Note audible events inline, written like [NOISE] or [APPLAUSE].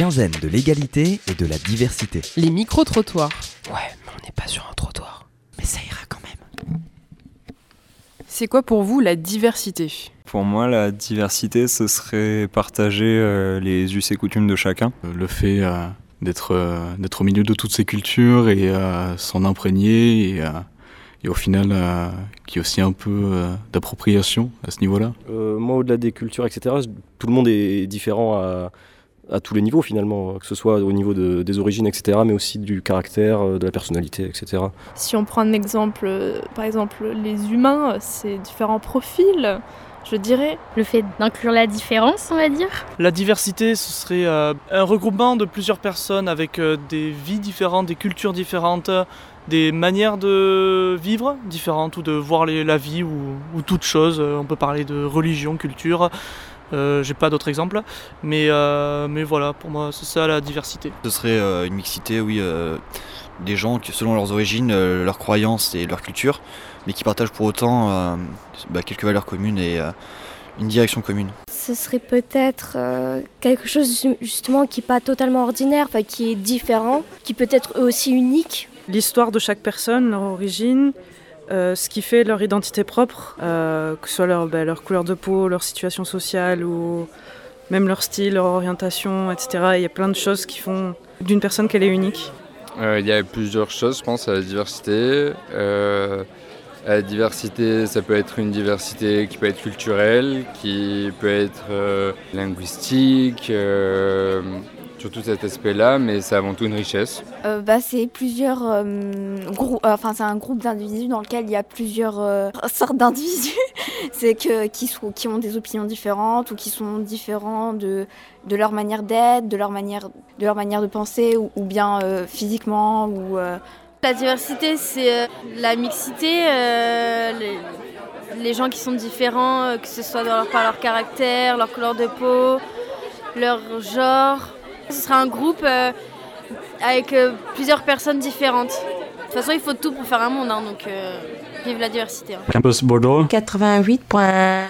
quinzaine de l'égalité et de la diversité. Les micro-trottoirs. Ouais, mais on n'est pas sur un trottoir. Mais ça ira quand même. C'est quoi pour vous la diversité? Pour moi, la diversité, ce serait partager euh, les us et coutumes de chacun. Le fait euh, d'être euh, d'être au milieu de toutes ces cultures et euh, s'en imprégner et, euh, et au final euh, qu'il y ait aussi un peu euh, d'appropriation à ce niveau-là. Euh, moi, au-delà des cultures, etc., tout le monde est différent à, à tous les niveaux finalement, que ce soit au niveau de- des origines, etc., mais aussi du caractère, euh, de la personnalité, etc. Si on prend un exemple, euh, par exemple, les humains, c'est différents profils, je dirais. Le fait d'inclure la différence, on va dire? La diversité, ce serait euh, un regroupement de plusieurs personnes avec euh, des vies différentes, des cultures différentes, des manières de vivre différentes ou de voir les- la vie ou, ou toute chose. Euh, On peut parler de religion, culture. Euh, J'ai pas d'autres exemples, mais, euh, mais voilà, pour moi, c'est ça la diversité. Ce serait euh, une mixité, oui, euh, des gens qui, selon leurs origines, euh, leurs croyances et leur culture, mais qui partagent pour autant euh, bah, quelques valeurs communes et euh, une direction commune. Ce serait peut-être euh, quelque chose ju- justement qui n'est pas totalement ordinaire, qui est différent, qui peut être aussi unique. L'histoire de chaque personne, leur origine, euh, ce qui fait leur identité propre, euh, que ce soit leur, bah, leur couleur de peau, leur situation sociale ou même leur style, leur orientation, etc. Il y a plein de choses qui font d'une personne qu'elle est unique. Euh, Il y a plusieurs choses, je pense, à la diversité. À la diversité, ça peut être une diversité qui peut être culturelle, qui peut être linguistique, euh, surtout cet aspect-là, mais c'est avant tout une richesse. Euh, bah, c'est plusieurs euh, groupes, enfin c'est un groupe d'individus dans lequel il y a plusieurs euh, [LAUGHS] sortes d'individus, [LAUGHS] c'est que qui, sont, qui ont des opinions différentes ou qui sont différents de, de leur manière d'être, de leur manière de leur manière de penser ou, ou bien euh, physiquement ou euh, La diversité, c'est euh, la mixité, euh, les, les gens qui sont différents, euh, que ce soit dans leur, par leur caractère, leur couleur de peau, leur genre. Ce sera un groupe euh, avec euh, plusieurs personnes différentes. De toute façon, il faut tout pour faire un monde, hein, donc euh, vive la diversité. hein. Campus Bordeaux. 88.1